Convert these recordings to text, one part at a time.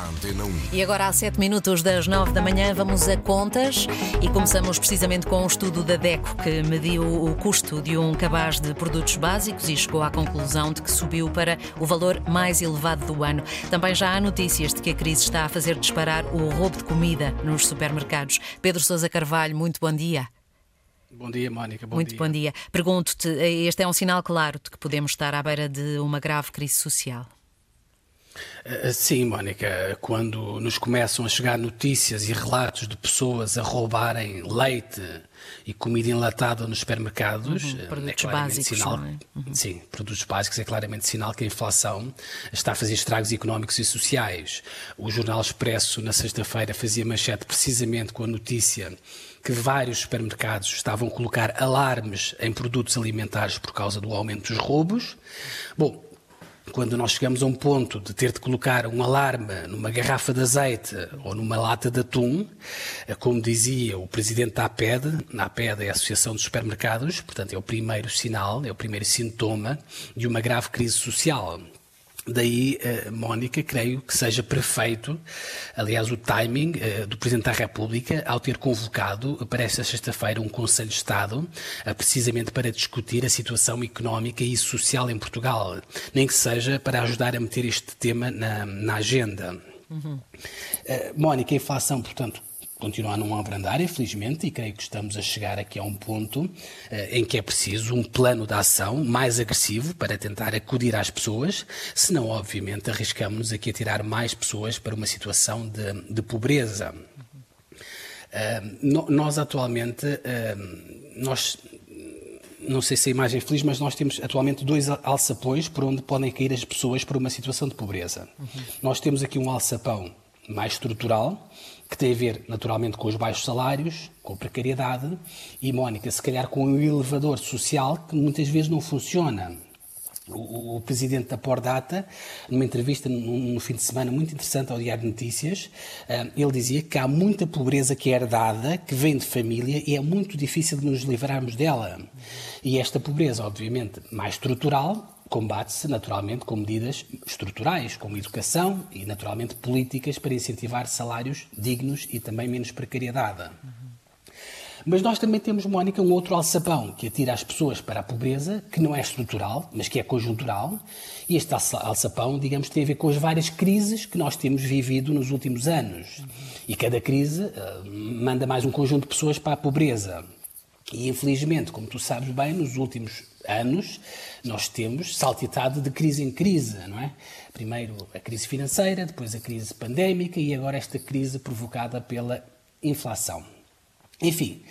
à Antena 1. E agora, às 7 minutos das 9 da manhã, vamos a contas e começamos precisamente com um estudo da DECO que mediu o custo de um cabaz de produtos básicos e chegou à conclusão de que subiu para o valor mais elevado do ano. Também já há notícias de que a crise está a fazer disparar o roubo de comida nos supermercados. Pedro Sousa Carvalho, muito bom dia. Bom dia, Mónica. Bom muito dia. bom dia. Pergunto-te, este é um sinal claro de que podemos estar à beira de uma grave crise social? Eh, sim, Mónica, quando nos começam a chegar notícias e relatos de pessoas a roubarem leite e comida enlatada nos supermercados, uhum, eh, produtos é básicos, sinal, é? uhum. sim, produtos básicos é claramente sinal que a inflação está a fazer estragos económicos e sociais. O Jornal Expresso na sexta-feira fazia manchete precisamente com a notícia que vários supermercados estavam a colocar alarmes em produtos alimentares por causa do aumento dos roubos. Bom, quando nós chegamos a um ponto de ter de colocar um alarme numa garrafa de azeite ou numa lata de atum, eh, como dizia o presidente da APED, na APED é a Associação dos Supermercados, portanto é o primeiro sinal, é o primeiro sintoma de uma grave crise social. Daí, uh, Mónica, creio que seja perfeito, aliás, o timing uh, do Presidente da República ao ter convocado para esta sexta-feira um Conselho de Estado, uh, precisamente para discutir a situação económica e social em Portugal, nem que seja para ajudar a meter este tema na, na agenda. Uhum. Mónica, a inflação, portanto, continua a não abrandar, infelizmente, e creio que estamos a chegar aqui a um ponto uh, em que é preciso um plano de ação mais agressivo para tentar acudir às pessoas, senão, obviamente, arriscamos-nos aqui a tirar mais pessoas para uma situação de, de pobreza. Uh, no, nós atualmente, uh, nós não sei se a imagem é feliz, mas nós temos atualmente dois alçapões por onde podem cair as pessoas por uma situação de pobreza. Uhum. Nós temos aqui um alçapão mais estrutural, que tem a ver naturalmente com os baixos salários, com a precariedade e, Mónica, se calhar com um elevador social que muitas vezes não funciona. O, o, presidente da Pordata, numa entrevista no, no, fim de semana muito interessante ao Diário de Notícias, uh, ele dizia que há muita pobreza que é herdada, que vem de família e é muito difícil de nos livrarmos dela. E esta pobreza, obviamente, mais estrutural, combate-se naturalmente com medidas estruturais, como educação e naturalmente políticas para incentivar salários dignos e também menos precariedade. Mas nós também temos, Mónica, um outro alçapão que atira as pessoas para a pobreza, que não é estrutural, mas que é conjuntural. E este alçapão, digamos, tem a ver com as várias crises que nós temos vivido nos últimos anos. E cada crise uh, manda mais um conjunto de pessoas para a pobreza. E infelizmente, como tu sabes bem, nos últimos anos nós temos saltitado de crise em crise, não é? Primeiro a crise financeira, depois a crise pandémica e agora esta crise provocada pela inflação. Enfim,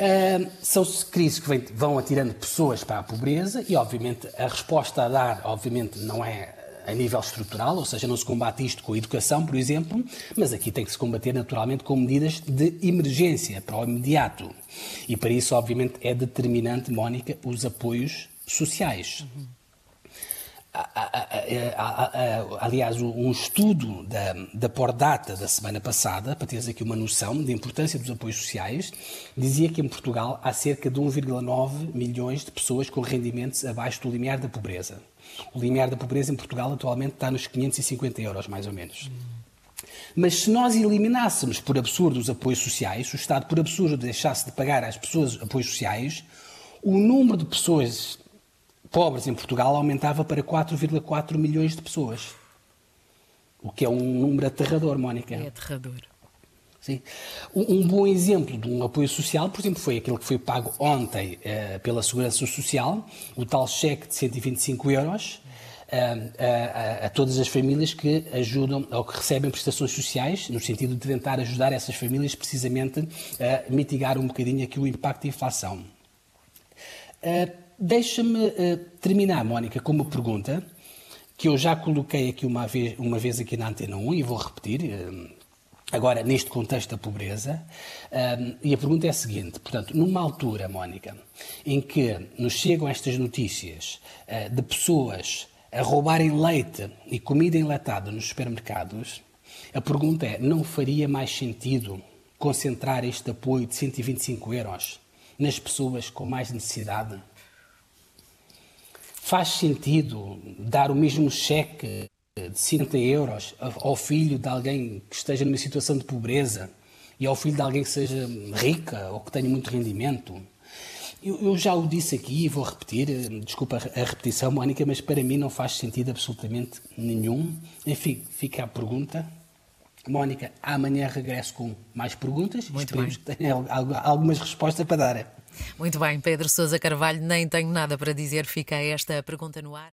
uh, são crises que vão atirando pessoas para a pobreza e, obviamente, a resposta a dar, obviamente, não é a nível estrutural, ou seja, não se combate isto com a educação, por exemplo, mas aqui tem que se combater naturalmente com medidas de emergência para o imediato. E para isso, obviamente, é determinante, Mónica, os apoios sociais. Uhum. Aliás, um estudo da, da Pordata da semana passada, para teres aqui uma noção da importância dos apoios sociais, dizia que em Portugal há cerca de 1,9 milhões de pessoas com rendimentos abaixo do limiar da pobreza. O limiar da pobreza em Portugal atualmente está nos 550 euros, mais ou menos. Mas se nós eliminássemos por absurdo os apoios sociais, se o Estado por absurdo deixasse de pagar às pessoas apoios sociais, o número de pessoas pobres em Portugal aumentava para 4,4 milhões de pessoas. O que é um número aterrador, Mónica. É aterrador. Sim. Um, bom exemplo de um apoio social, por exemplo, foi aquele que foi pago ontem uh, pela Segurança Social, o tal cheque de 125 euros, uh, a todas as famílias que ajudam ou que recebem prestações sociais, no sentido de tentar ajudar essas famílias precisamente a mitigar um bocadinho aqui o impacto da inflação. Uh, Deixa-me uh, terminar, Mónica, com uma pergunta que eu já coloquei aqui uma vez, uma vez aqui na Antena 1 e vou repetir, uh, agora neste contexto da pobreza. Uh, e a pergunta é a seguinte: portanto, numa altura, Mónica, em que nos chegam estas notícias de pessoas a roubarem leite e comida enlatada nos supermercados, a pergunta é: não faria mais sentido concentrar este apoio de 125 euros nas pessoas com mais necessidade? Faz sentido dar o mesmo cheque de 50 euros ao filho de alguém que esteja numa situação de pobreza e ao filho de alguém que seja rica ou que tenha muito rendimento. Eu, já o disse aqui e vou repetir, desculpa a repetição, Mónica, mas para mim não faz sentido absolutamente nenhum. Enfim, fica a pergunta. Mónica, amanhã regresso com mais perguntas. Muito Esperemos bem. que tenha algumas respostas para dar. Muito bem, Pedro Sousa Carvalho, nem tenho nada para dizer, fica esta pergunta no ar.